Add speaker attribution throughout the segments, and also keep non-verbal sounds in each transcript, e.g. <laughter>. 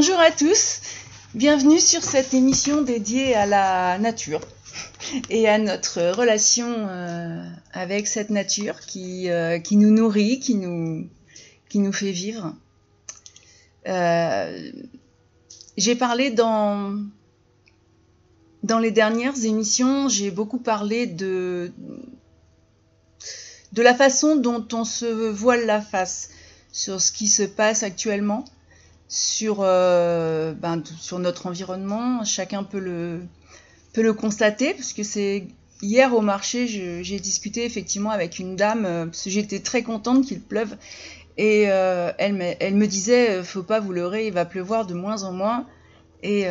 Speaker 1: Bonjour à tous, bienvenue sur cette émission dédiée à la nature et à notre relation euh, avec cette nature qui, euh, qui nous nourrit, qui nous, fait vivre. Euh, j'ai parlé dans, les dernières émissions, j'ai beaucoup parlé de la façon dont on se voile la face sur ce qui se passe actuellement, sur, euh, ben, sur notre environnement. Chacun peut le, peut le constater, parce que c'est hier au marché, j'ai discuté effectivement avec une dame, euh, parce que j'étais très contente qu'il pleuve, et euh, elle, me, elle me disait, faut pas vous leurrer, il va pleuvoir de moins en moins. Et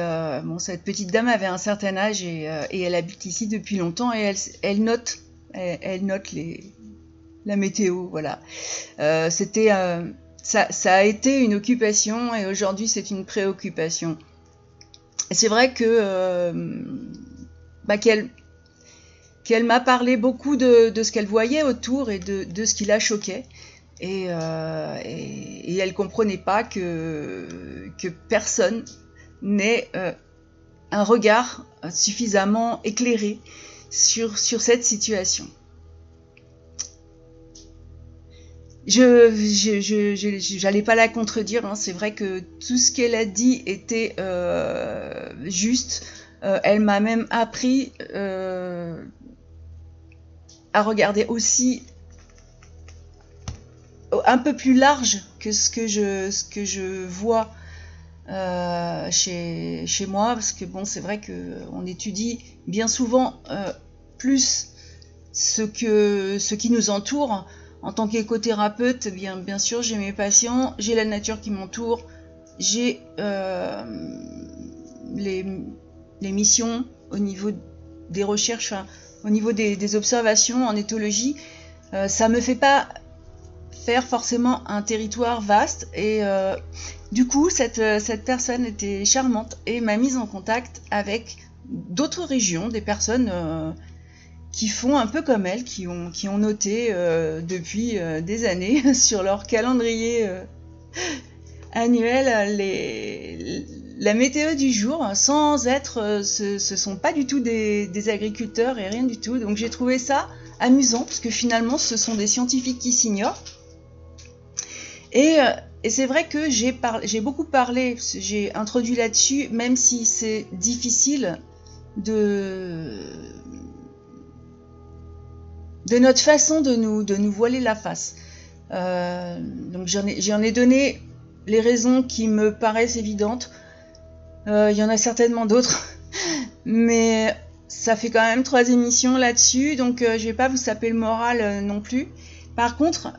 Speaker 1: bon, cette petite dame avait un certain âge et, et elle habite ici depuis longtemps et elle, elle note, elle note les, la météo, voilà. C'était, euh, ça, a été une occupation et aujourd'hui c'est une préoccupation. C'est vrai que euh, bah, qu'elle qu'elle m'a parlé beaucoup de, ce qu'elle voyait autour et de, ce qui la choquait. Et, et, elle comprenait pas que, que personne n'ait un regard suffisamment éclairé sur, sur cette situation. Je n'allais pas la contredire. Hein. C'est vrai que tout ce qu'elle a dit était euh, juste. Euh, elle m'a même appris euh, à regarder aussi un peu plus large que ce que je, ce que je vois chez, chez, moi. Parce que bon, c'est vrai qu'on étudie bien souvent plus ce, que, ce qui nous entoure en tant qu'écothérapeute, bien, bien sûr, j'ai mes patients, j'ai la nature qui m'entoure, j'ai euh, les, missions au niveau des recherches, au niveau des, observations en éthologie. Euh, ça me fait pas faire forcément un territoire vaste et euh, du coup cette personne était charmante et m'a mise en contact avec d'autres régions, des personnes qui font un peu comme elle, qui ont, noté euh, depuis euh, des années <laughs> sur leur calendrier euh, annuel la météo du jour, sans être, ce, ce sont pas du tout des, agriculteurs et rien du tout. Donc j'ai trouvé ça amusant, parce que finalement ce sont des scientifiques qui s'ignorent. Et, c'est vrai que j'ai beaucoup parlé, j'ai introduit là-dessus, même si c'est difficile de de notre façon de nous, voiler la face. Euh, donc j'en ai, donné les raisons qui me paraissent évidentes. Euh, il y en a certainement d'autres, <laughs> mais ça fait quand même trois émissions là-dessus, donc euh, je vais pas vous saper le moral non plus. Par contre,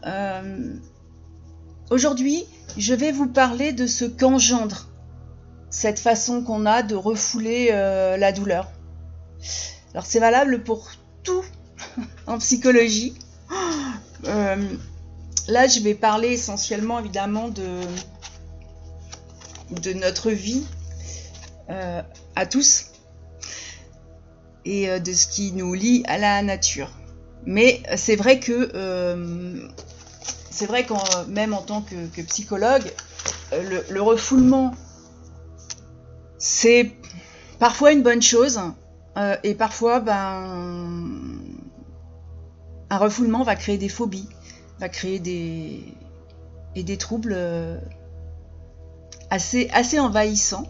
Speaker 1: aujourd'hui, je vais vous parler de ce qu'engendre cette façon qu'on a de refouler la douleur. Alors c'est valable pour tout <laughs> en psychologie. <gasps> Euh, là, je vais parler essentiellement, évidemment, de, de notre vie euh, à tous et euh, de ce qui nous lie à la nature. Mais c'est vrai que c'est vrai qu'en même en tant que, psychologue, le, le refoulement, c'est parfois une bonne chose et parfois, ben, un refoulement va créer des phobies, va créer des, et des troubles euh, assez, assez envahissants.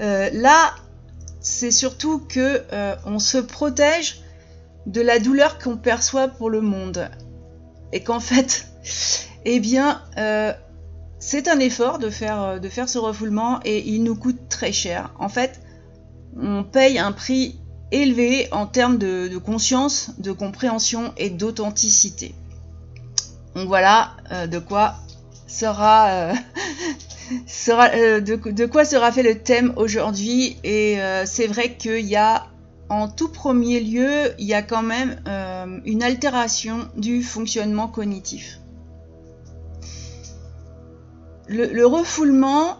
Speaker 1: Euh, là, c'est surtout que euh, on se protège de la douleur qu'on perçoit pour le monde. Et qu'en fait, <laughs> eh bien, c'est un effort de faire, de faire ce refoulement et il nous coûte très cher. En fait, on paye un prix élevé en termes de, conscience, de compréhension et d'authenticité. Donc voilà euh, de quoi sera, euh, <laughs> euh, de, quoi sera fait le thème aujourd'hui. Et c'est vrai qu'il y a en tout premier lieu, il y a quand même une altération du fonctionnement cognitif. Le refoulement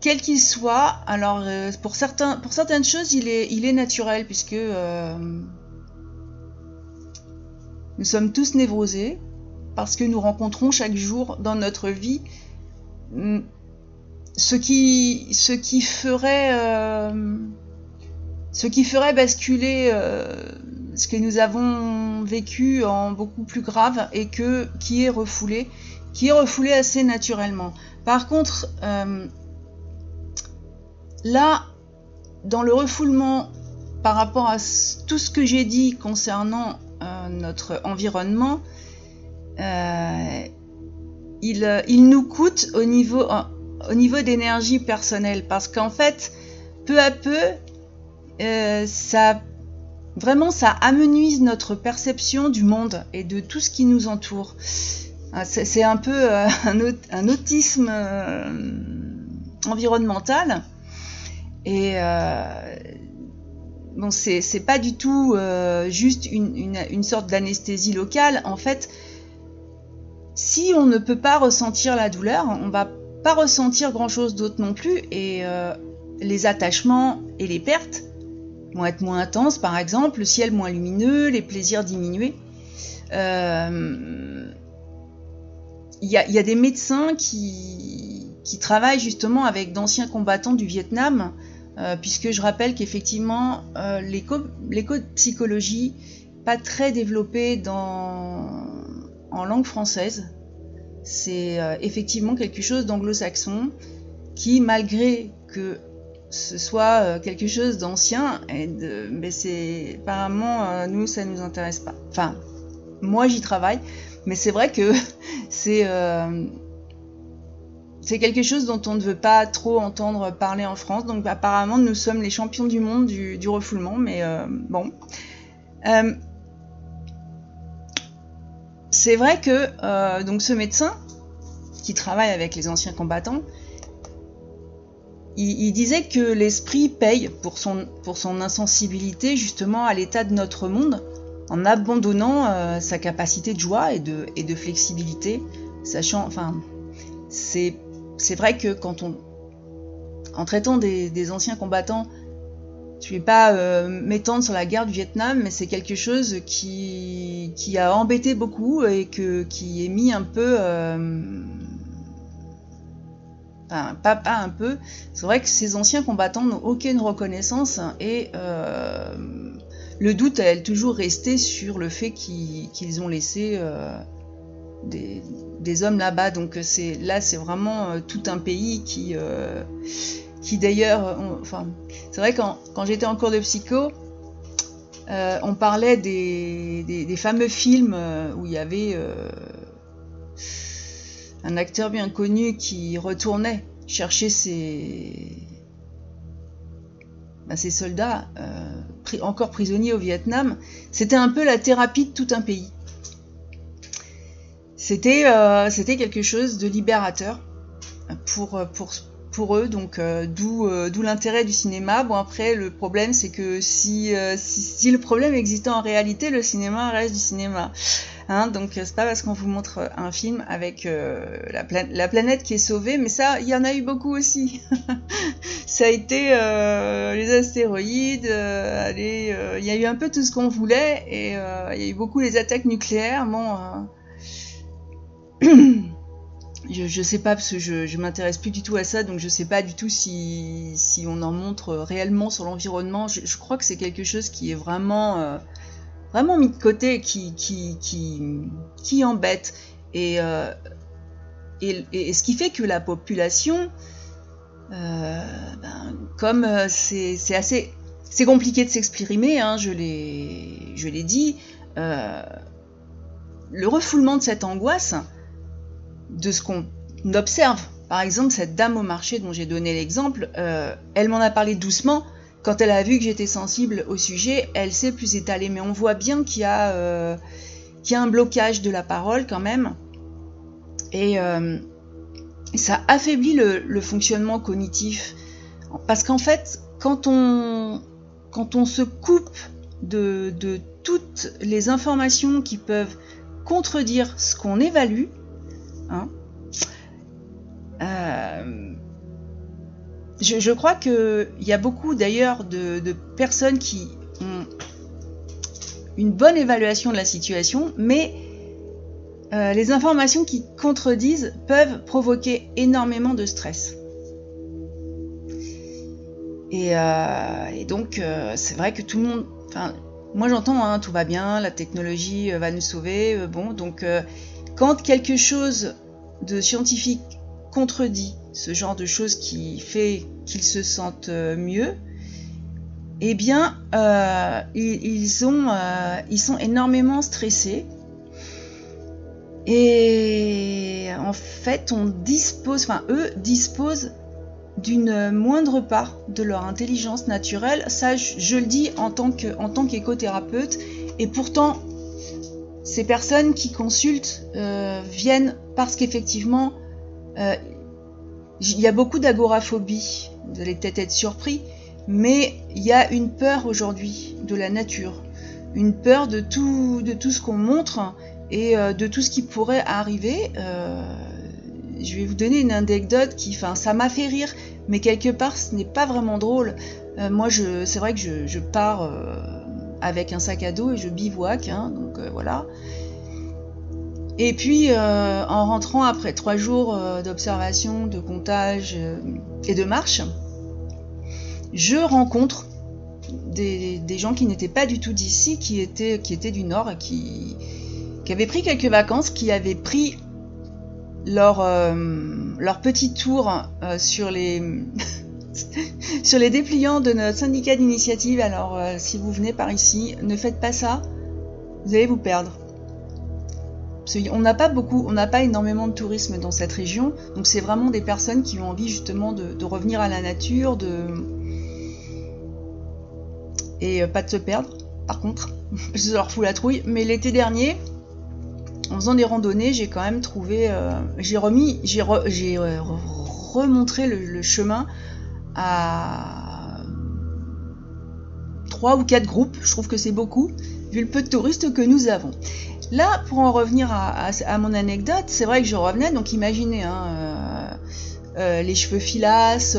Speaker 1: quel qu'il soit, alors euh, pour, certaines choses, il est, il est naturel puisque euh, nous sommes tous névrosés parce que nous rencontrons chaque jour dans notre vie mm, ce qui, ferait, euh, ce qui ferait basculer ce que nous avons vécu en beaucoup plus grave et que qui est refoulé, qui est refoulé assez naturellement. Par contre, là, dans le refoulement par rapport à tout ce que j'ai dit concernant notre environnement, il, il, nous coûte au niveau au niveau d'énergie personnelle parce qu'en fait, peu à peu, euh, ça vraiment ça amenuise notre perception du monde et de tout ce qui nous entoure. Ah, c'est un peu euh, <laughs> un, autisme euh, environnemental et bon c'est pas du tout juste une, une sorte d'anesthésie locale. En fait, si on ne peut pas ressentir la douleur, on va pas ressentir grand chose d'autre non plus et euh, les attachements et les pertes vont être moins intenses par exemple, le ciel moins lumineux, les plaisirs diminués. Euh, il y, a des médecins qui, travaillent justement avec d'anciens combattants du Vietnam, euh, puisque je rappelle qu'effectivement l'éco-psychologie pas très développée dans, en langue française, c'est euh, effectivement quelque chose d'anglo-saxon qui, malgré que ce soit euh, quelque chose d'ancien, mais c'est apparemment euh, nous ça nous intéresse pas. Enfin, moi j'y travaille, mais c'est vrai que <laughs> c'est c'est quelque chose dont on ne veut pas trop entendre parler en France. Donc apparemment nous sommes les champions du monde du, refoulement, mais bon c'est vrai que euh, donc ce médecin qui travaille avec les anciens combattants, il, disait que l'esprit paye pour son, pour son insensibilité justement à l'état de notre monde en abandonnant euh, sa capacité de joie et de, et de flexibilité, sachant, enfin, c'est, vrai que quand on, en traitant des anciens combattants je vais pas euh, m'étendre sur la guerre du Vietnam, mais c'est quelque chose qui, qui a embêté beaucoup et que, qui est mis un peu... Euh, enfin, pas, pas, un peu. C'est vrai que ces anciens combattants n'ont aucune reconnaissance et euh, le doute a toujours resté sur le fait qu'ils ont laissé des, hommes là-bas. Donc c'est là, c'est vraiment tout un pays qui qui d'ailleurs, enfin, c'est vrai quand, quand j'étais en cours de psycho, euh, on parlait des, des, fameux films euh, où il y avait euh, un acteur bien connu qui retournait chercher ses, ben, ses soldats encore prisonniers au Vietnam. C'était un peu la thérapie de tout un pays. C'était c'était quelque chose de libérateur pour, pour, pour eux, donc euh, euh, d'où l'intérêt du cinéma. Bon après le problème c'est que si, euh, si, le problème existait en réalité, le cinéma reste du cinéma. Hein, donc c'est pas parce qu'on vous montre un film avec la, la, planète qui est sauvée, mais ça il y en a eu beaucoup aussi. <laughs> ça a été les astéroïdes, allez, il y a eu un peu tout ce qu'on voulait et il y a eu beaucoup les attaques nucléaires. Bon. <clears throat> je, ne sais pas parce que je, je m'intéresse plus du tout à ça, donc je sais pas du tout si, on en montre réellement sur l'environnement. Je, crois que c'est quelque chose qui est vraiment, euh, vraiment mis de côté, qui, embête. Et, euh, et, ce qui fait que la population, euh, ben, comme c'est assez, c'est compliqué de s'exprimer, hein, je l'ai dit, le refoulement de cette angoisse de ce qu'on observe. Par exemple, cette dame au marché dont j'ai donné l'exemple, euh, elle m'en a parlé doucement. Quand elle a vu que j'étais sensible au sujet, elle s'est plus étalée. Mais on voit bien qu'il y, a, euh, un blocage de la parole quand même. Et euh, ça affaiblit le, fonctionnement cognitif. Parce qu'en fait, quand on, se coupe de toutes les informations qui peuvent contredire ce qu'on évalue, Hein. Euh, je, crois qu'il y a beaucoup d'ailleurs de, personnes qui ont une bonne évaluation de la situation, mais euh, les informations qui contredisent peuvent provoquer énormément de stress. Et, donc, c'est vrai que tout le monde. Moi j'entends, hein, tout va bien, la technologie va nous sauver. bon, donc, quand quelque chose de scientifique contredit ce genre de choses qui fait qu'ils se sentent mieux, eh bien, euh, euh, ils sont énormément stressés. Et en fait, on dispose, enfin, eux disposent d'une moindre part de leur intelligence naturelle. Ça, je, le dis en tant qu'écothérapeute. et pourtant, ces personnes qui consultent euh, viennent parce qu'effectivement, il y a beaucoup d'agoraphobie. Vous allez peut-être être surpris, mais il y a une peur aujourd'hui de la nature, une peur de tout, de tout ce qu'on montre et euh, de tout ce qui pourrait arriver. Euh, je vais vous donner une anecdote qui, enfin, ça m'a fait rire, mais quelque part, ce n'est pas vraiment drôle. Euh, moi, c'est vrai que je, pars avec un sac à dos et je bivouac, hein, donc voilà. Et puis, en rentrant après trois jours d'observation, de comptage et de marche, je rencontre des, gens qui n'étaient pas du tout d'ici, qui étaient, du Nord, qui, avaient pris quelques vacances, qui avaient pris leur, euh, petit tour euh, sur, les <laughs> sur les dépliants de notre syndicat d'initiative. Alors, euh, si vous venez par ici, ne faites pas ça, vous allez vous perdre. on n'a pas beaucoup, on n'a pas énormément de tourisme dans cette région, donc c'est vraiment des personnes qui ont envie justement de, revenir à la nature, de, et euh, pas de se perdre. Par contre, <laughs> je leur fous la trouille. Mais l'été dernier, en faisant des randonnées, j'ai quand même trouvé, euh, j'ai remis, j'ai remontré le, chemin à trois ou quatre groupes. Je trouve que c'est beaucoup vu le peu de touristes que nous avons. Là, pour en revenir à, mon anecdote, c'est vrai que je revenais, donc imaginez hein, les cheveux filasses,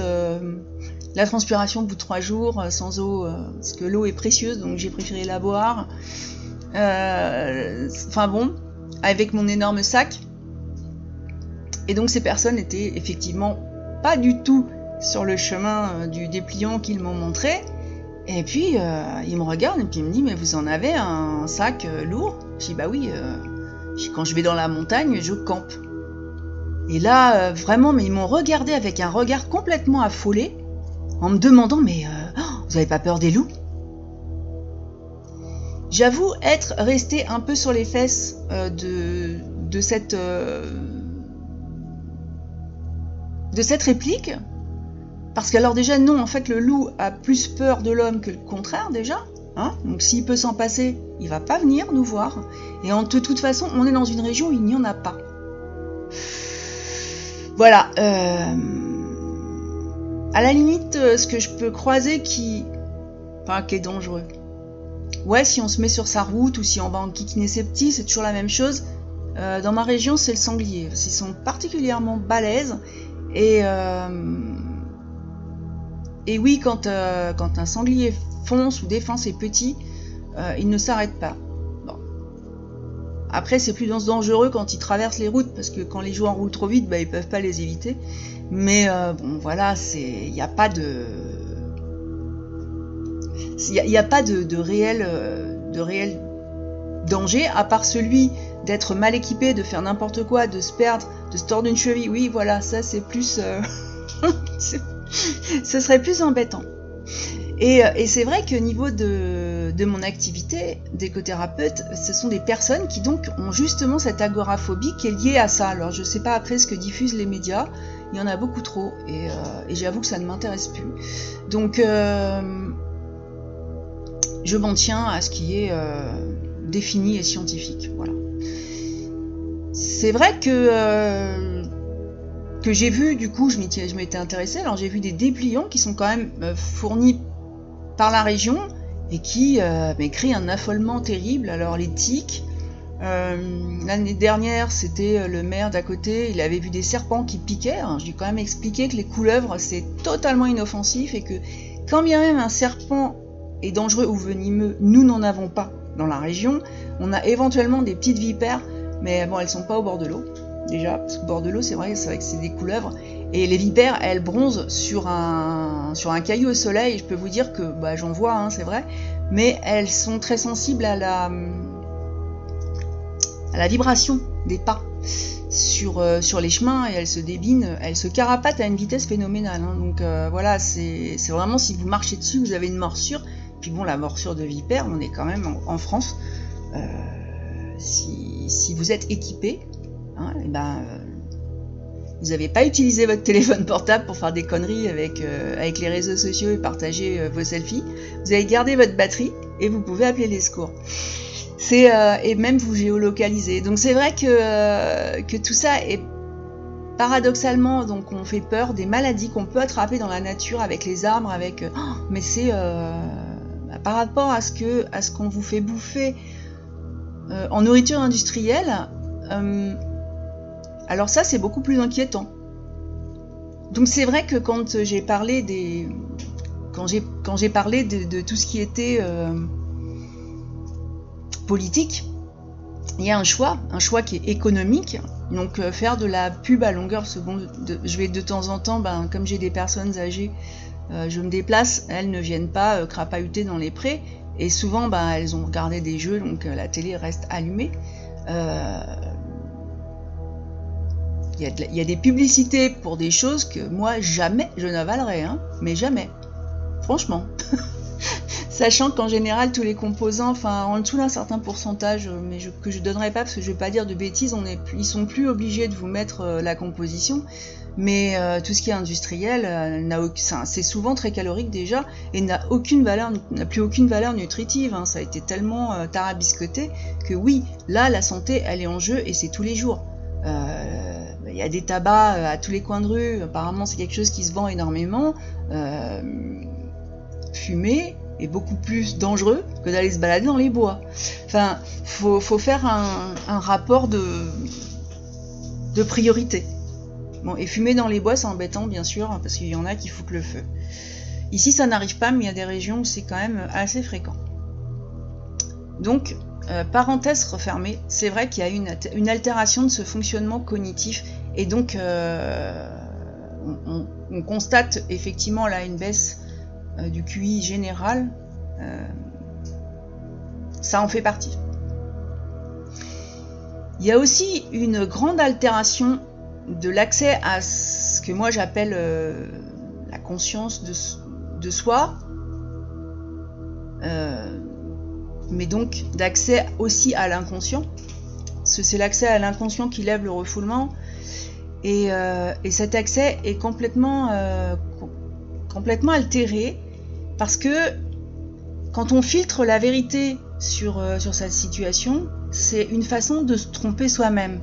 Speaker 1: la transpiration au bout de trois jours euh, sans eau, euh, parce que l'eau est précieuse, donc j'ai préféré la boire. Euh, enfin bon, avec mon énorme sac. Et donc ces personnes étaient effectivement pas du tout sur le chemin du dépliant qu'ils m'ont montré. Et puis ils me regardent et puis ils me disent mais vous en avez un sac lourd? Je dis bah oui, quand je vais dans la montagne je campe. Et là vraiment mais ils m'ont regardé avec un regard complètement affolé en me demandant Mais euh, oh, vous n'avez pas peur des loups? J'avoue être resté un peu sur les fesses euh, euh, de cette réplique. Parce qu'alors déjà, non, en fait, le loup a plus peur de l'homme que le contraire déjà. Hein Donc s'il peut s'en passer, il va pas venir nous voir. Et en, de toute façon, on est dans une région où il n'y en a pas. Voilà. Euh, à la limite, euh, ce que je peux croiser qui, enfin, qui est dangereux. Ouais, si on se met sur sa route ou si on va en kikiner ses petits, c'est toujours la même chose. Euh, dans ma région, c'est le sanglier. Ils sont particulièrement balèzes. Et, et oui, quand, quand un sanglier fonce ou défend ses petits, il ne s'arrête pas. Après, c'est plus dangereux quand ils traversent les routes, parce que quand les joueurs roulent trop vite, bah, ils peuvent pas les éviter. Mais euh, bon, voilà, c'est, il n'y a pas de, il n'y a, pas de, réel, euh, de réel danger, à part celui d'être mal équipé, de faire n'importe quoi, de se perdre, de se tordre une cheville. Oui, voilà, ça c'est plus, euh, <laughs> <laughs> ce serait plus embêtant. Et, et c'est vrai qu'au niveau de mon activité d'écothérapeute, ce sont des personnes qui donc ont justement cette agoraphobie qui est liée à ça. Alors je ne sais pas après ce que diffusent les médias, il y en a beaucoup trop et, euh, j'avoue que ça ne m'intéresse plus. Donc euh, je m'en tiens à ce qui est euh, défini et scientifique. Voilà. C'est vrai que que j'ai vu, du coup, je m'étais intéressée. Alors j'ai vu des dépliants qui sont quand même fournis par la région et qui euh, créent un affolement terrible. Alors les tiques, euh, l'année dernière, c'était euh, le maire d'à côté, il avait vu des serpents qui piquaient. Je lui quand même expliqué que les couleuvres, c'est totalement inoffensif et que quand bien même un serpent est dangereux ou venimeux, nous n'en avons pas dans la région. On a éventuellement des petites vipères, mais bon, elles sont pas au bord de l'eau. Déjà, parce qu'au bord de l'eau, c'est vrai, c'est vrai que c'est des couleuvres. Et les vipères, elles bronzent sur un, caillou au soleil. Je peux vous dire que bah, j'en vois, hein, c'est vrai. Mais elles sont très sensibles à la, vibration des pas sur, euh, sur les chemins et elles se débinent, elles se carapatent à une vitesse phénoménale. Hein. Donc euh, voilà, c'est vraiment si vous marchez dessus, vous avez une morsure. Puis bon, la morsure de vipère, on est quand même en, France. Euh, si, si, vous êtes équipé, hein, eh ben, vous n'avez pas utilisé votre téléphone portable pour faire des conneries avec, avec les réseaux sociaux et partager vos selfies. Vous avez gardé votre batterie et vous pouvez appeler les secours. Euh, et même vous géolocaliser. Donc c'est vrai que, euh, tout ça est paradoxalement donc on fait peur des maladies qu'on peut attraper dans la nature avec les arbres, avec euh, oh, mais c'est bah, par rapport à ce que à ce qu'on vous fait bouffer en nourriture industrielle. Alors ça c'est beaucoup plus inquiétant. Donc c'est vrai que quand j'ai parlé de, de, tout ce qui était politique, il y a un choix, un choix qui est économique. Donc euh, faire de la pub à longueur seconde, je vais de temps en temps, ben, comme j'ai des personnes âgées, euh, je me déplace, elles ne viennent pas euh, crapahuter dans les prés, et souvent ben, elles ont regardé des jeux, donc la télé reste allumée. Il y, a des publicités pour des choses que moi jamais je n'avalerais, hein, mais jamais. Franchement. <laughs> Sachant qu'en général, tous les composants, enfin en dessous d'un certain pourcentage, euh, mais que je ne donnerai pas parce que je ne vais pas dire de bêtises, on est, ils sont plus obligés de vous mettre euh, la composition. Mais euh, tout ce qui est industriel, c'est souvent très calorique déjà et n'a aucune valeur, n'a plus aucune valeur nutritive. Hein. Ça a été tellement tarabiscoté que oui, là la santé, elle est en jeu et c'est tous les jours. Il y a des tabacs à tous les coins de rue. Apparemment, c'est quelque chose qui se vend énormément. fumer, est beaucoup plus dangereux que d'aller se balader dans les bois. Enfin, faut, faut faire un, rapport de, priorité. Bon, et fumer dans les bois, c'est embêtant, bien sûr, parce qu'il y en a qui foutent le feu. Ici, ça n'arrive pas, mais il y a des régions où c'est quand même assez fréquent. Donc, euh, parenthèse refermée, c'est vrai qu'il y a une, une, altération de ce fonctionnement cognitif, et donc euh, on, on, constate effectivement là une baisse euh, du QI général, euh, ça en fait partie. Il y a aussi une grande altération de l'accès à ce que moi j'appelle la conscience de, soi, mais donc d'accès aussi à l'inconscient. C'est l'accès à l'inconscient qui lève le refoulement. Et, et cet accès est complètement complètement altéré parce que quand on filtre la vérité sur, euh, sur cette situation, c'est une façon de se tromper soi-même,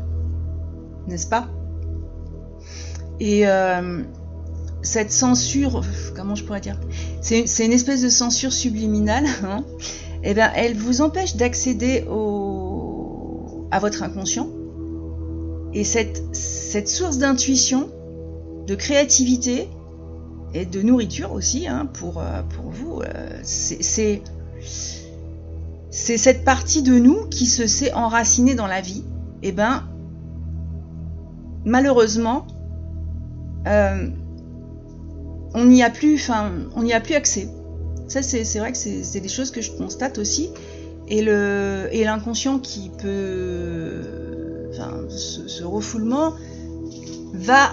Speaker 1: n'est-ce pas? Et euh, cette censure, comment je pourrais dire? C'est une espèce de censure subliminale, hein. Eh bien, elle vous empêche d'accéder à votre inconscient. Et cette, source d'intuition, de créativité, et de nourriture aussi hein, pour, euh, pour vous. Euh, c'est cette partie de nous qui se sait enracinée dans la vie. Et eh ben, malheureusement, euh, on n'y a plus, enfin, on n'y a plus accès. Ça, c'est vrai que c'est des choses que je constate aussi. Et le et l'inconscient qui peut, enfin, ce refoulement va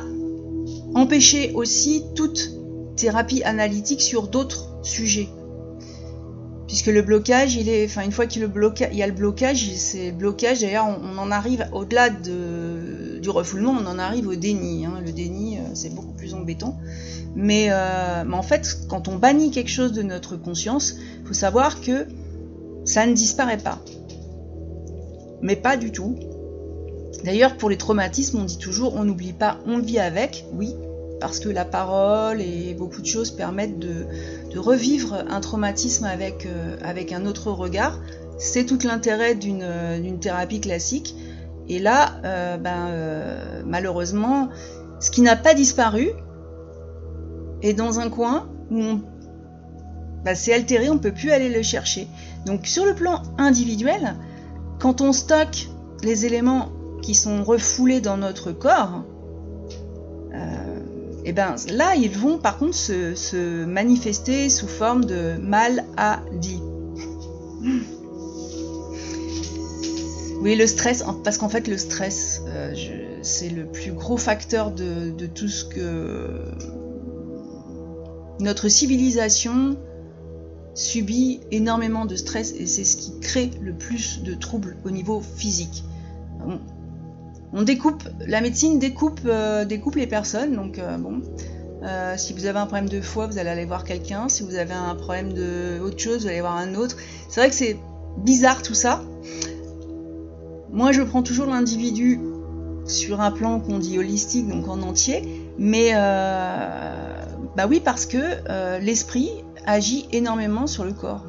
Speaker 1: empêcher aussi toute thérapie analytique sur d'autres sujets. Puisque le blocage, il est, enfin une fois qu'il y a le blocage, c'est blocage. D'ailleurs, on, en arrive au-delà de, du refoulement, on en arrive au déni. Hein. Le déni, euh, c'est beaucoup plus embêtant. Euh, mais, en fait, quand on bannit quelque chose de notre conscience, il faut savoir que ça ne disparaît pas. Mais pas du tout. D'ailleurs, pour les traumatismes, on dit toujours on n'oublie pas, on vit avec, oui, parce que la parole et beaucoup de choses permettent de, revivre un traumatisme avec, euh, avec un autre regard. C'est tout l'intérêt d'une thérapie classique. Et là, euh, ben, euh, malheureusement, ce qui n'a pas disparu est dans un coin où ben, c'est altéré, on ne peut plus aller le chercher. Donc sur le plan individuel, quand on stocke les éléments qui sont refoulés dans notre corps, et ben là, ils vont par contre se, manifester sous forme de maladie. Oui, le stress, parce qu'en fait, le stress, euh, c'est le plus gros facteur de, tout ce que notre civilisation subit énormément de stress et c'est ce qui crée le plus de troubles au niveau physique. On, découpe, la médecine découpe, euh, les personnes, donc euh, bon. Euh, si vous avez un problème de foie, vous allez aller voir quelqu'un. Si vous avez un problème de autre chose, vous allez voir un autre. C'est vrai que c'est bizarre tout ça. Moi, je prends toujours l'individu sur un plan qu'on dit holistique, donc en entier. Mais bah oui, parce que l'esprit agit énormément sur le corps.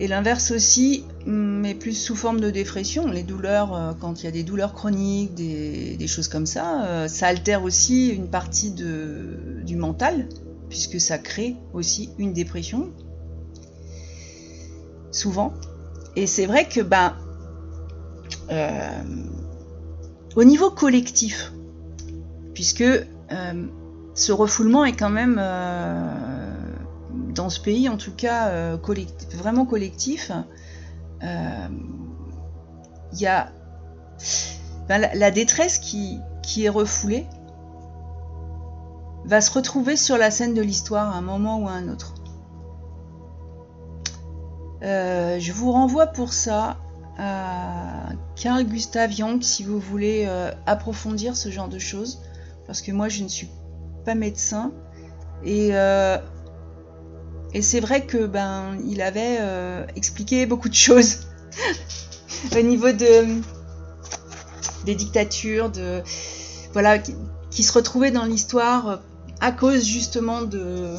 Speaker 1: Et l'inverse aussi, mais plus sous forme de dépression. Les douleurs, euh, quand il y a des douleurs chroniques, des, choses comme ça, euh, ça altère aussi une partie du mental, puisque ça crée aussi une dépression. Souvent. Et c'est vrai que, ben, euh, au niveau collectif, puisque ce refoulement est quand même, dans ce pays en tout cas, euh, vraiment collectif. Il euh, y a ben, la, détresse qui, est refoulée va se retrouver sur la scène de l'histoire à un moment ou à un autre. je vous renvoie pour ça à Carl Gustav Jung si vous voulez approfondir ce genre de choses, parce que moi je ne suis pas médecin. Et, euh, et c'est vrai que ben il avait euh, expliqué beaucoup de choses <laughs> au niveau de des dictatures, de voilà qui, se retrouvaient dans l'histoire à cause justement de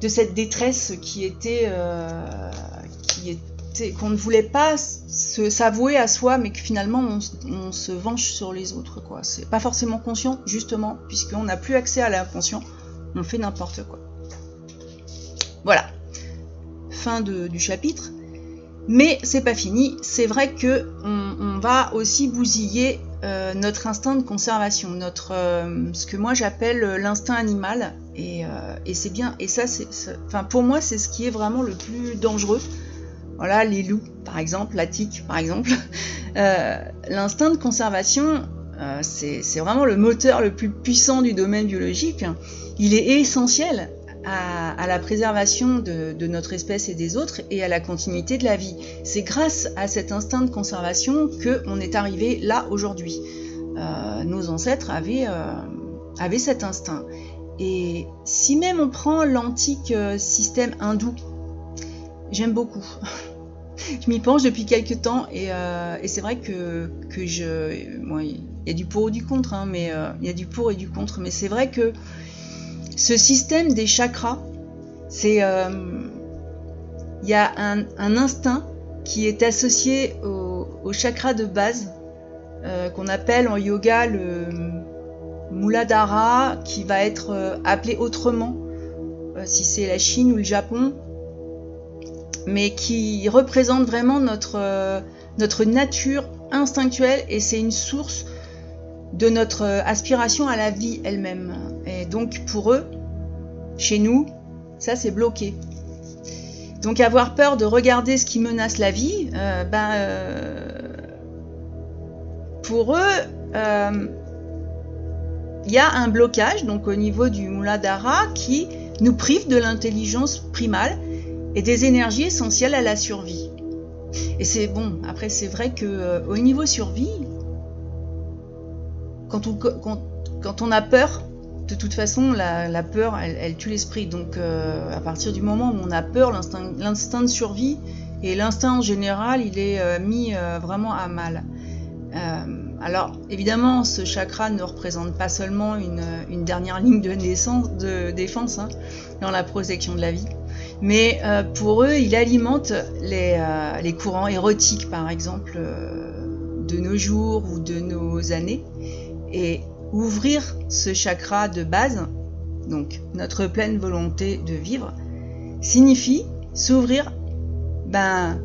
Speaker 1: de cette détresse qui était euh, qui qu'on ne voulait pas s'avouer à soi, mais que finalement on, se venge sur les autres. quoi. C'est pas forcément conscient, justement, puisqu'on n'a plus accès à l'inconscient, on fait n'importe quoi. Voilà. Fin du chapitre. Mais c'est pas fini. C'est vrai que on, va aussi bousiller euh, notre instinct de conservation, notre euh, ce que moi j'appelle l'instinct animal. Et, euh, c'est bien. Et ça, c'est, pour moi, c'est ce qui est vraiment le plus dangereux voilà, les loups, par exemple, la tique, par exemple. <laughs> Euh, l'instinct de conservation, euh, c'est vraiment le moteur le plus puissant du domaine biologique. Il est essentiel à, la préservation de, notre espèce et des autres et à la continuité de la vie. C'est grâce à cet instinct de conservation qu'on est arrivé là aujourd'hui. Euh, nos ancêtres avaient, avaient cet instinct. Et si même on prend l'antique système hindou, j'aime beaucoup. <laughs> je m'y penche depuis quelques temps et, euh, c'est vrai que, je. il y a du pour et du contre, hein, mais euh, il y a du pour et du contre, mais c'est vrai que ce système des chakras, c'est. Euh, il y a un, instinct qui est associé au, chakra de base, qu'on appelle en yoga le Muladhara, qui va être appelé autrement, si c'est la Chine ou le Japon, mais qui représente vraiment euh, notre nature instinctuelle et c'est une source de notre euh, aspiration à la vie elle-même. Et donc pour eux, chez nous, ça c'est bloqué. Donc avoir peur de regarder ce qui menace la vie, euh, ben, pour eux, il y a un blocage donc au niveau du Muladhara qui nous prive de l'intelligence primale et des énergies essentielles à la survie. Et c'est bon, après c'est vrai que euh, au niveau survie, quand on, a peur, de toute façon la, peur elle, tue l'esprit. Donc euh, à partir du moment où on a peur, l'instinct de survie et l'instinct en général, il est euh, mis vraiment à mal. alors évidemment, ce chakra ne représente pas seulement une, dernière ligne de, naissance, de défense hein, dans la protection de la vie, mais euh, pour eux, il alimente euh, les, courants érotiques, par exemple, euh, de nos jours ou de nos années. Et ouvrir ce chakra de base, donc notre pleine volonté de vivre, signifie s'ouvrir ben,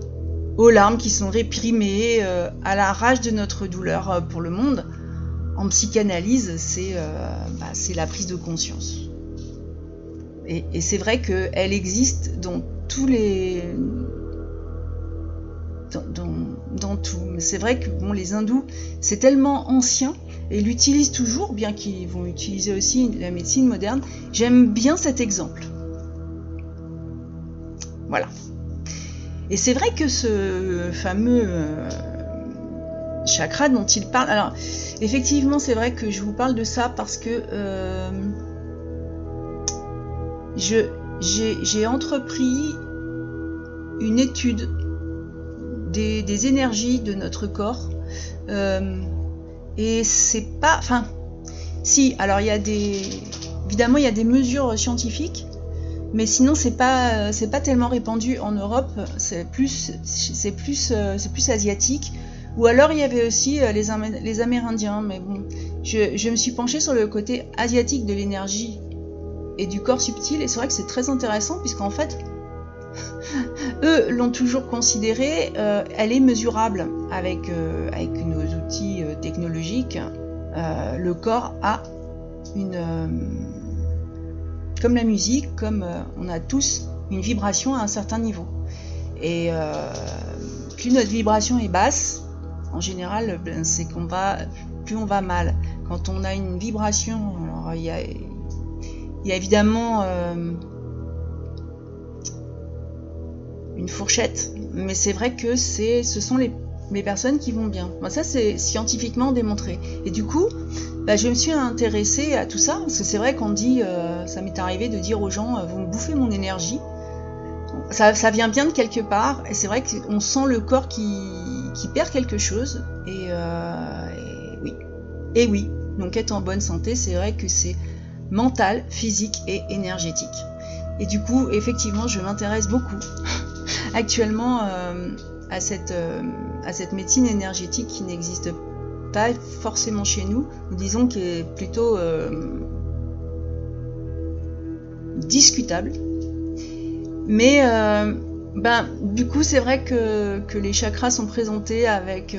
Speaker 1: aux larmes qui sont réprimées, à la rage de notre douleur pour le monde, en psychanalyse, c'est bah, la prise de conscience. Et, c'est vrai qu'elle existe dans tous les dans, tout. C'est vrai que les hindous, c'est tellement ancien et l'utilisent toujours, bien qu'ils vont utiliser aussi la médecine moderne. J'aime bien cet exemple. Voilà. Et c'est vrai que ce fameux euh, chakra dont il parle, alors effectivement, c'est vrai que je vous parle de ça parce que euh, j'ai entrepris une étude des, énergies de notre corps. Euh, et c'est pas. Enfin, si, alors il y a des. Évidemment, il y a des mesures scientifiques, mais sinon, c'est pas, pas tellement répandu en Europe. C'est plus, plus, c'est plus asiatique. Ou alors, il y avait aussi euh, les, les Amérindiens. Mais bon, je, je me suis penchée sur le côté asiatique de l'énergie et du corps subtil. Et c'est vrai que c'est très intéressant, puisqu'en fait, eux l'ont toujours considérée, euh, elle est mesurable avec, euh, avec nos outils euh, technologiques. le corps a une... comme la musique, comme on a tous une vibration à un certain niveau. Et plus notre vibration est basse, en général, ben, c'est qu'on va, plus on va mal. Quand on a une vibration, alors il y a, il y a évidemment une fourchette. Mais c'est vrai que c'est, ce sont les, personnes qui vont bien. ça, c'est scientifiquement démontré. Et du coup, bah, je me suis intéressée à tout ça, parce que c'est vrai qu'on dit, euh, ça m'est arrivé de dire aux gens, euh, vous me bouffez mon énergie. Ça, vient bien de quelque part, et c'est vrai qu'on sent le corps qui, perd quelque chose. Euh, et, oui. Et oui, donc être en bonne santé, c'est vrai que c'est mental, physique et énergétique. Et du coup, effectivement, je m'intéresse beaucoup actuellement euh, à, cette, euh, à cette médecine énergétique qui n'existe pas forcément chez nous, ou disons qui est plutôt euh, discutable. Mais ben, du coup, c'est vrai que, les chakras sont présentés avec,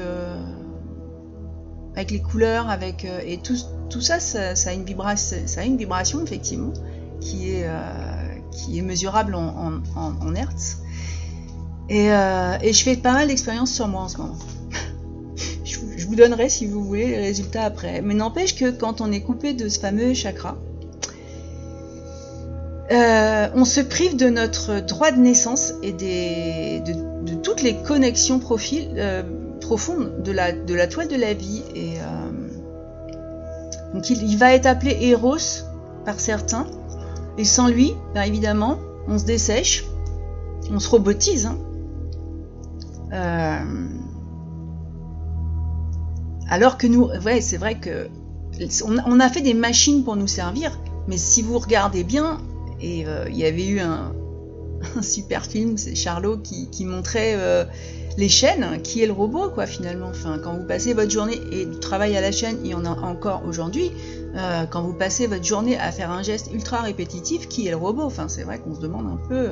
Speaker 1: les couleurs, avec, et tout, ça, ça, a une vibration, effectivement qui est, mesurable en hertz. Euh, et, je fais pas mal d'expériences sur moi en ce moment. <laughs> je, vous donnerai, si vous voulez, les résultats après. Mais n'empêche que quand on est coupé de ce fameux chakra, euh, on se prive de notre droit de naissance et de, toutes les connexions euh, profondes de la, toile de la vie. Donc il, va être appelé Eros par certains. Et sans lui, bien évidemment, on se dessèche, on se robotise. Hein. Euh, alors que nous, c'est vrai que on, a fait des machines pour nous servir, mais si vous regardez bien, et euh, il y avait eu un, <laughs> super film, c'est Charlot qui, montrait euh, les chaînes, qui est le robot, quoi, finalement. Quand vous passez votre journée et du travail à la chaîne, il y en a encore aujourd'hui. quand vous passez votre journée à faire un geste ultra répétitif, qui est le robot? C'est vrai qu'on se demande un peu.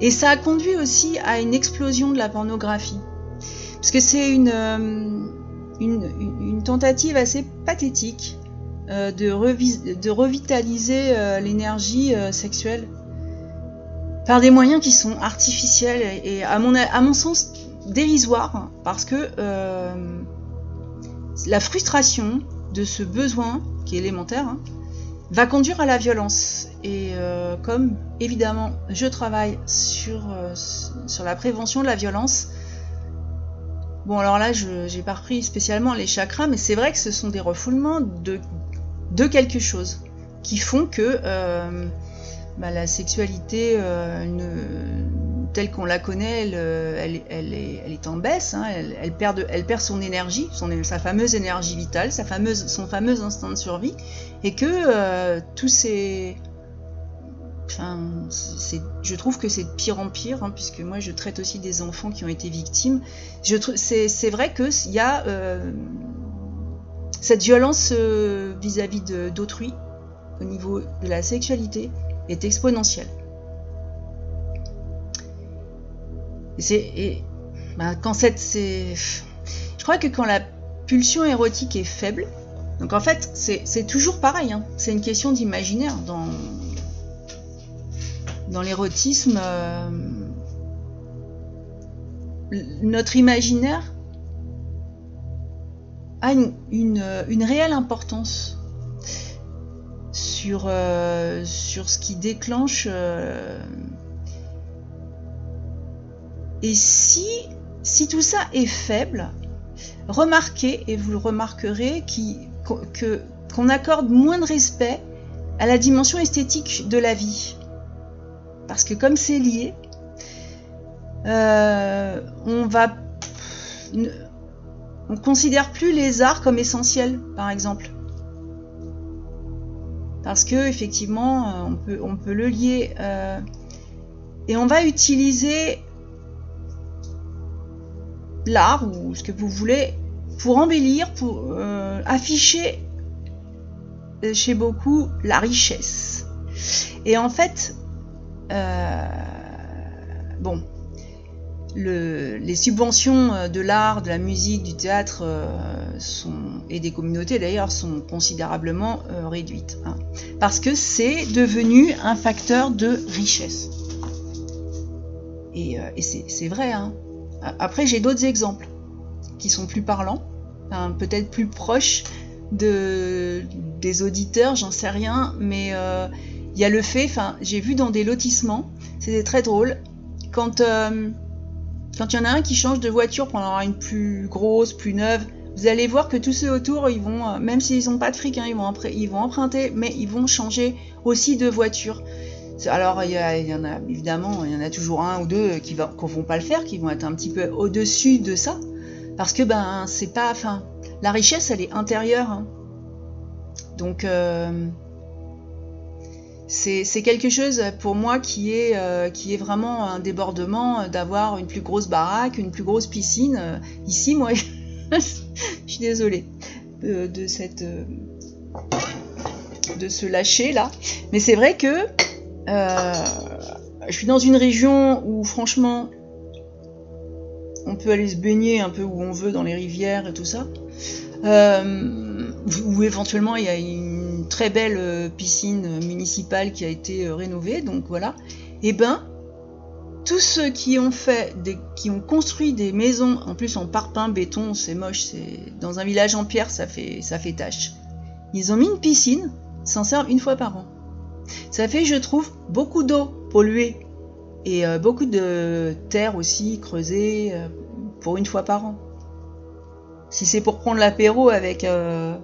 Speaker 1: Et ça a conduit aussi à une explosion de la pornographie. Parce que c'est une, euh, une, tentative assez pathétique euh, de, de, revitaliser euh, l'énergie sexuelle par des moyens qui sont artificiels et, à, mon, à mon sens dérisoires, parce que la frustration de ce besoin qui est élémentaire, hein, va conduire à la violence. Et euh, comme évidemment je travaille sur, euh, sur la prévention de la violence, bon alors là j'ai pas repris spécialement les chakras, mais c'est vrai que ce sont des refoulements de, de quelque chose qui font que euh, bah, la sexualité telle qu'on la connaît, elle, elle, est, en baisse, hein. elle, perd elle perd son énergie, son, sa fameuse énergie vitale, sa fameuse, son fameux instinct de survie, et que tous ces... Je trouve que c'est de pire en pire, hein, puisque moi je traite aussi des enfants qui ont été victimes. C'est vrai qu'il y a euh, cette violence euh, vis-à-vis d'autrui, au niveau de la sexualité, est exponentielle. Et bah, quand cette, je crois que quand la pulsion érotique est faible, donc en fait, c'est toujours pareil, hein. c'est une question d'imaginaire. Dans, dans l'érotisme, euh, notre imaginaire a une, réelle importance sur, euh, sur ce qui déclenche. euh, et si, si tout ça est faible, remarquez, et vous le remarquerez, qu'on accorde moins de respect à la dimension esthétique de la vie. Parce que comme c'est lié, euh, on va on considère plus les arts comme essentiels, par exemple. Parce que effectivement, euh, on peut, on peut le lier. Euh, et on va utiliser l'art ou ce que vous voulez pour embellir, pour afficher chez beaucoup la richesse. Et en fait, bon, le, les subventions euh, de l'art, de la musique, du théâtre euh, sont, et des communautés d'ailleurs sont considérablement euh, réduites. Hein, parce que c'est devenu un facteur de richesse. Et, euh, c'est vrai. Hein. Après, j'ai d'autres exemples qui sont plus parlants, hein, peut-être plus proches de, des auditeurs, j'en sais rien, mais euh, il y a le fait, enfin, j'ai vu dans des lotissements, c'était très drôle, quand euh, quand il y en a un qui change de voiture pour en avoir une plus grosse, plus neuve, vous allez voir que tous ceux autour, ils vont, euh, même s'ils n'ont pas de fric, hein, ils, vont emprunter, mais ils vont changer aussi de voiture. Alors, il y, en a évidemment, il y en a toujours un ou deux qui ne vont pas le faire, qui vont être un petit peu au-dessus de ça, parce que ben, c'est pas, la richesse, elle est intérieure. Hein. Donc, euh, c'est quelque chose pour moi qui est, euh, qui est vraiment un débordement d'avoir une plus grosse baraque, une plus grosse piscine. Euh, ici, moi, <laughs> je suis désolée de, cette. de se lâcher là. Mais c'est vrai que euh, je suis dans une région où, franchement, on peut aller se baigner un peu où on veut dans les rivières et tout ça. Euh, où éventuellement il y a une très belle piscine municipale qui a été rénovée, donc voilà. Et ben, tous ceux qui ont fait, des, qui ont construit des maisons, en plus en parpaing, béton, c'est moche, c'est dans un village en pierre, ça fait, ça fait tâche. Ils ont mis une piscine, s'en servent une fois par an. Ça fait, je trouve, beaucoup d'eau polluée et euh, beaucoup de terre aussi creusée euh, pour une fois par an. Si c'est pour prendre l'apéro avec, euh,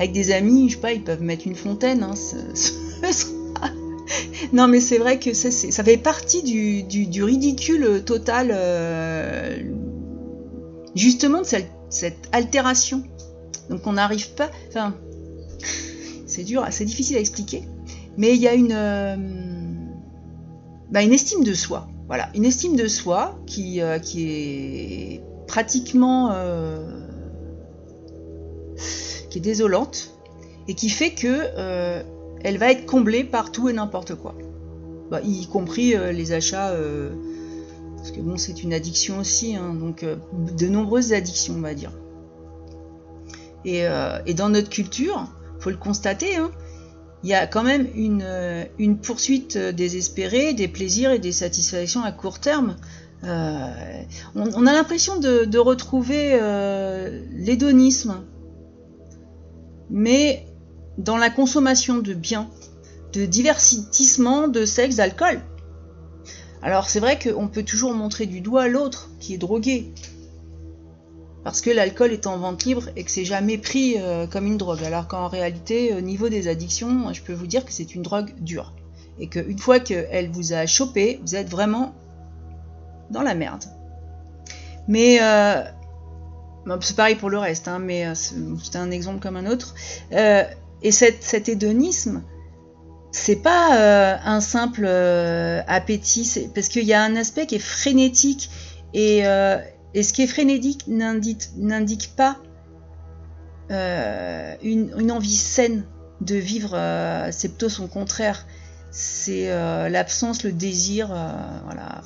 Speaker 1: avec des amis, je sais pas, ils peuvent mettre une fontaine. Hein, <laughs> non, mais c'est vrai que ça, ça fait partie du, ridicule total, euh, justement, de cette, altération. Donc on n'arrive pas. Enfin, c'est dur, c'est difficile à expliquer. Mais il y a une, euh, bah, une estime de soi. Voilà, une estime de soi qui, euh, qui est pratiquement qui est désolante et qui fait que euh, elle va être comblée par tout et n'importe quoi, bah, y compris euh, les achats, euh, parce que bon, c'est une addiction aussi, hein, donc de nombreuses addictions, on va dire. Et, dans notre culture, faut le constater, hein, il y a quand même une, poursuite désespérée des plaisirs et des satisfactions à court terme. On, a l'impression de, de, retrouver euh, l'hédonisme, mais dans la consommation de biens, de divertissement, de sexe, d'alcool. Alors c'est vrai qu'on peut toujours montrer du doigt l'autre qui est drogué, parce que l'alcool est en vente libre et que c'est jamais pris euh, comme une drogue. Alors qu'en réalité, au niveau des addictions, je peux vous dire que c'est une drogue dure. Et qu'une fois qu'elle vous a chopé, vous êtes vraiment dans la merde. Mais euh, c'est pareil pour le reste, hein, mais c'est un exemple comme un autre. Euh, et cet hédonisme, c'est pas euh, un simple appétit, parce qu'il y a un aspect qui est frénétique et ce qui est frénétique n'indique pas euh, une, envie saine de vivre, euh, c'est plutôt son contraire. C'est euh, l'absence, le désir, voilà.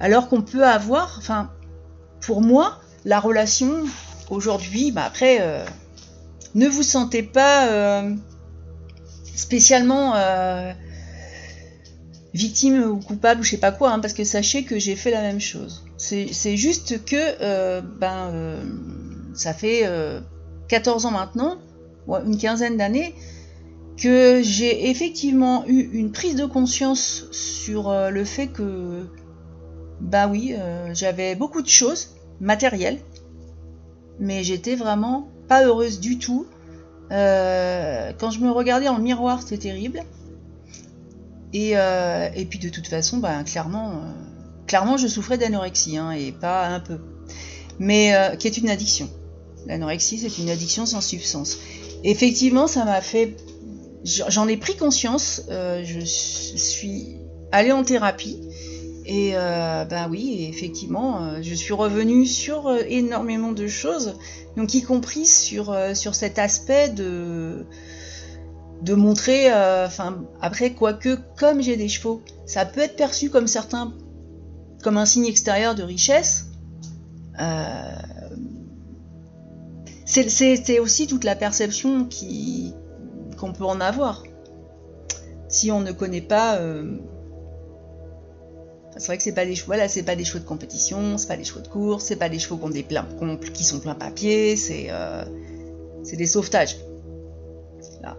Speaker 1: Alors qu'on peut avoir, enfin, pour moi, la relation, aujourd'hui, bah après, euh, ne vous sentez pas euh, spécialement victime ou coupable ou je sais pas quoi, hein, parce que sachez que j'ai fait la même chose. C'est juste que ben, ça fait 14 ans maintenant, une quinzaine d'années, que j'ai effectivement eu une prise de conscience sur le fait que, bah oui, j'avais beaucoup de choses matérielles mais j'étais vraiment pas heureuse du tout. Euh, quand je me regardais en miroir, c'était terrible. Et, euh, et, puis de toute façon, ben, clairement, euh, clairement, je souffrais d'anorexie, hein, et pas un peu. Mais qui est une addiction. L'anorexie, c'est une addiction sans substance. Effectivement, ça m'a fait. J'en ai pris conscience. je suis allée en thérapie. Et euh, ben oui, effectivement, euh, je suis revenue sur euh, énormément de choses, donc y compris sur, sur cet aspect de, de montrer, après, quoique comme j'ai des chevaux, ça peut être perçu comme certains, comme un signe extérieur de richesse. c'est aussi toute la perception qu'on peut en avoir. Si on ne connaît pas c'est vrai que c'est pas des chevaux, voilà, c'est pas des chevaux de compétition, c'est pas des chevaux de course, c'est pas des chevaux qui, ont des plein, qui sont plein papier, c'est euh, c'est des sauvetages.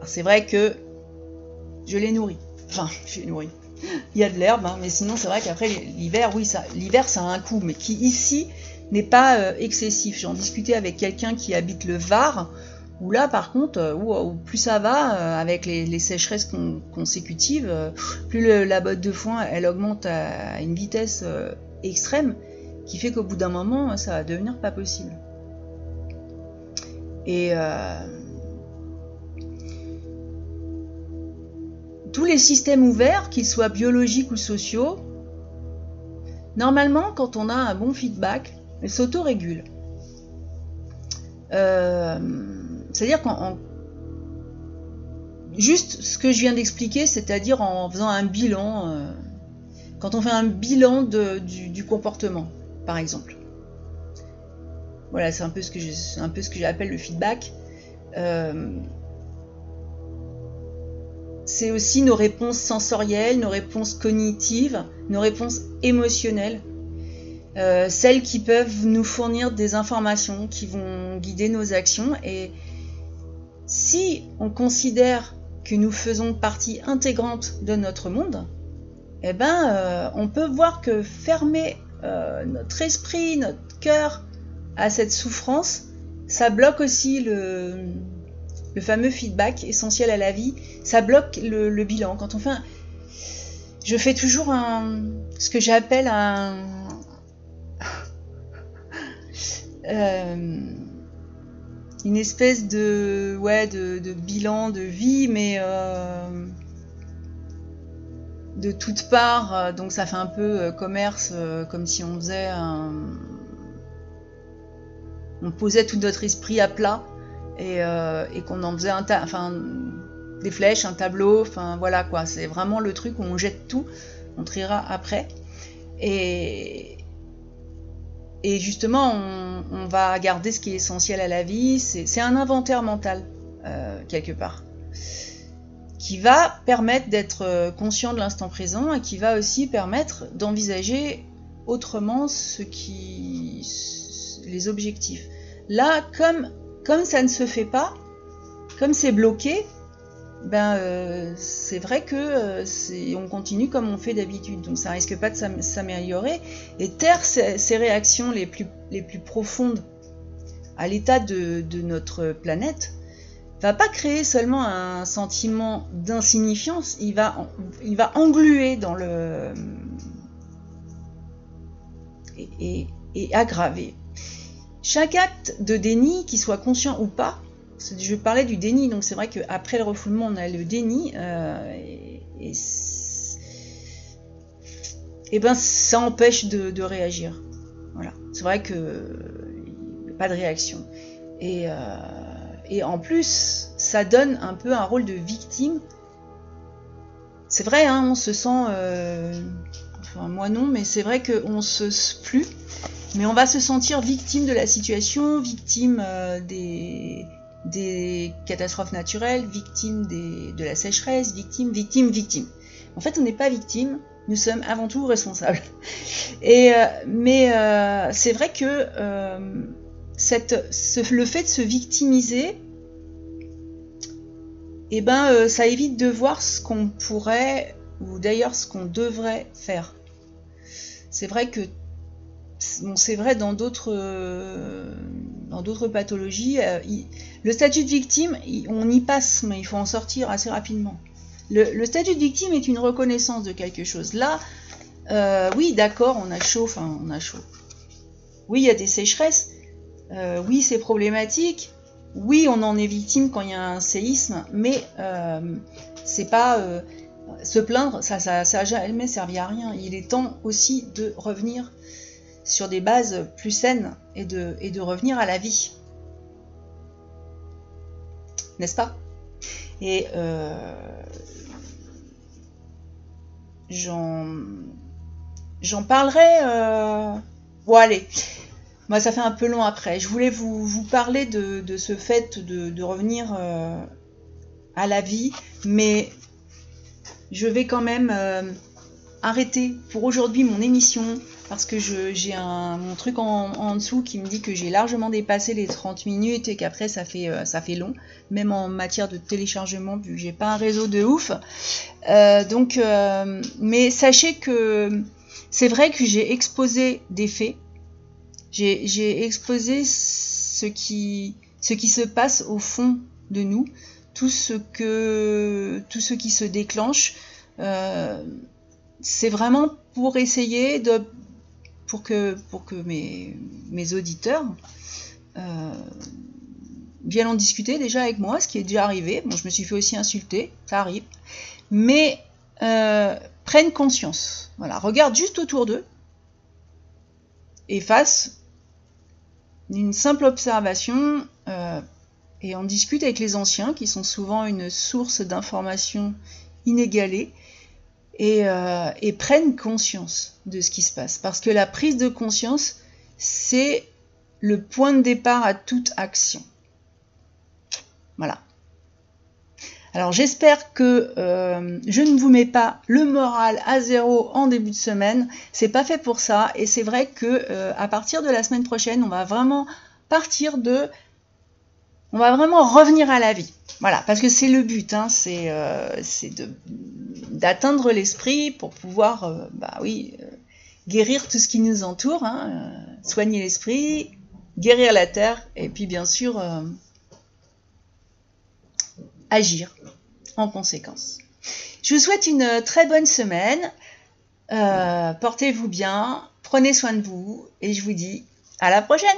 Speaker 1: C'est vrai que je les nourris. Enfin, <laughs> je les nourris. Il y a de l'herbe, hein, mais sinon c'est vrai qu'après l'hiver, oui, l'hiver ça a un coût, mais qui ici n'est pas euh, excessif. J'en discutais avec quelqu'un qui habite le Var, où là, par contre, euh, plus ça va, euh, avec les, sécheresses consécutives, euh, plus la botte de foin, elle augmente à, une vitesse extrême, qui fait qu'au bout d'un moment, ça va devenir pas possible. Et tous les systèmes ouverts, qu'ils soient biologiques ou sociaux, normalement, quand on a un bon feedback, elles s'auto-régulent. Euh, c'est-à-dire qu'en juste ce que je viens d'expliquer, c'est-à-dire en faisant un bilan, euh, quand on fait un bilan du, comportement, par exemple. Voilà, c'est un peu ce que j'appelle le feedback. Euh, c'est aussi nos réponses sensorielles, nos réponses cognitives, nos réponses émotionnelles, euh, celles qui peuvent nous fournir des informations qui vont guider nos actions et si on considère que nous faisons partie intégrante de notre monde, eh ben, euh, on peut voir que fermer euh, notre esprit, notre cœur à cette souffrance, ça bloque aussi le, fameux feedback essentiel à la vie, ça bloque le, bilan. Quand on fait Je fais toujours ce que j'appelle un... <laughs> Euh, une espèce de ouais de, bilan de vie mais euh, de toutes parts. Euh, donc ça fait un peu euh, commerce comme si on faisait un on posait tout notre esprit à plat et, qu'on en faisait un tas enfin des flèches un tableau enfin voilà quoi. C'est vraiment le truc où on jette tout on triera après. Et, et justement, on, va garder ce qui est essentiel à la vie. C'est un inventaire mental, euh, quelque part, qui va permettre d'être euh, conscient de l'instant présent et qui va aussi permettre d'envisager autrement ce qui, les objectifs. Là, comme, comme ça ne se fait pas, comme c'est bloqué, ben euh, c'est vrai que euh, on continue comme on fait d'habitude, donc ça risque pas de s'améliorer. Et taire ces, réactions les plus, les plus profondes à l'état de, notre planète va pas créer seulement un sentiment d'insignifiance, il va, il va engluer dans le et aggraver. Chaque acte de déni, qu'il soit conscient ou pas, je parlais du déni, donc c'est vrai qu'après le refoulement, on a le déni, euh, et, et, ben ça empêche de, réagir. Voilà, c'est vrai que pas de réaction. Et, euh, et, en plus, ça donne un peu un rôle de victime. C'est vrai, hein, on se sent, euh, enfin moi non, mais c'est vrai qu'on se plus mais on va se sentir victime de la situation, victime des, des catastrophes naturelles, victime de la sécheresse, victime, victime, victime. En fait, on n'est pas victime, nous sommes avant tout responsables. <laughs> Euh, mais euh, c'est vrai que euh, le fait de se victimiser, eh ben, ça évite de voir ce qu'on pourrait, ou d'ailleurs ce qu'on devrait faire. C'est vrai que c'est vrai dans d'autres dans d'autres pathologies. Le statut de victime, on y passe, mais il faut en sortir assez rapidement. Le, statut de victime est une reconnaissance de quelque chose. Là, euh, oui, d'accord, on a chaud, enfin, on a chaud. Oui, il y a des sécheresses. Euh, oui, c'est problématique. Oui, on en est victime quand il y a un séisme, mais euh, c'est pas se plaindre, ça, ça, ça jamais servi à rien. Il est temps aussi de revenir sur des bases plus saines et de revenir à la vie. N'est-ce pas? Et j'en j'en parlerai. Euh... Bon, allez. Moi, ça fait un peu long après. Je voulais vous, parler de, ce fait de, revenir euh, à la vie, mais je vais quand même euh, arrêter pour aujourd'hui mon émission parce que j'ai mon truc en, dessous qui me dit que j'ai largement dépassé les 30 minutes et qu'après ça fait, euh, ça fait long, même en matière de téléchargement, vu que j'ai pas un réseau de ouf. Euh, donc, euh, mais sachez que c'est vrai que j'ai exposé des faits, j'ai exposé ce qui, ce qui se passe au fond de nous, tout ce, que, tout ce qui se déclenche. c'est vraiment pour essayer de pour que, pour que mes, auditeurs euh, viennent en discuter déjà avec moi, ce qui est déjà arrivé. Bon, je me suis fait aussi insulter, ça arrive. Mais euh, prennent conscience. Voilà, regarde juste autour d'eux et fassent une simple observation euh, et en discute avec les anciens qui sont souvent une source d'informations inégalée et, prennent conscience de ce qui se passe. Parce que la prise de conscience, c'est le point de départ à toute action. Voilà. Alors j'espère que euh, je ne vous mets pas le moral à zéro en début de semaine. C'est pas fait pour ça. Et c'est vrai que euh, à partir de la semaine prochaine, on va vraiment partir de on va vraiment revenir à la vie. Voilà, parce que c'est le but, hein, c'est euh, d'atteindre l'esprit pour pouvoir, bah oui, guérir tout ce qui nous entoure, hein, soigner l'esprit, guérir la terre, et puis bien sûr agir en conséquence. Je vous souhaite une très bonne semaine. Portez-vous bien, prenez soin de vous, et je vous dis à la prochaine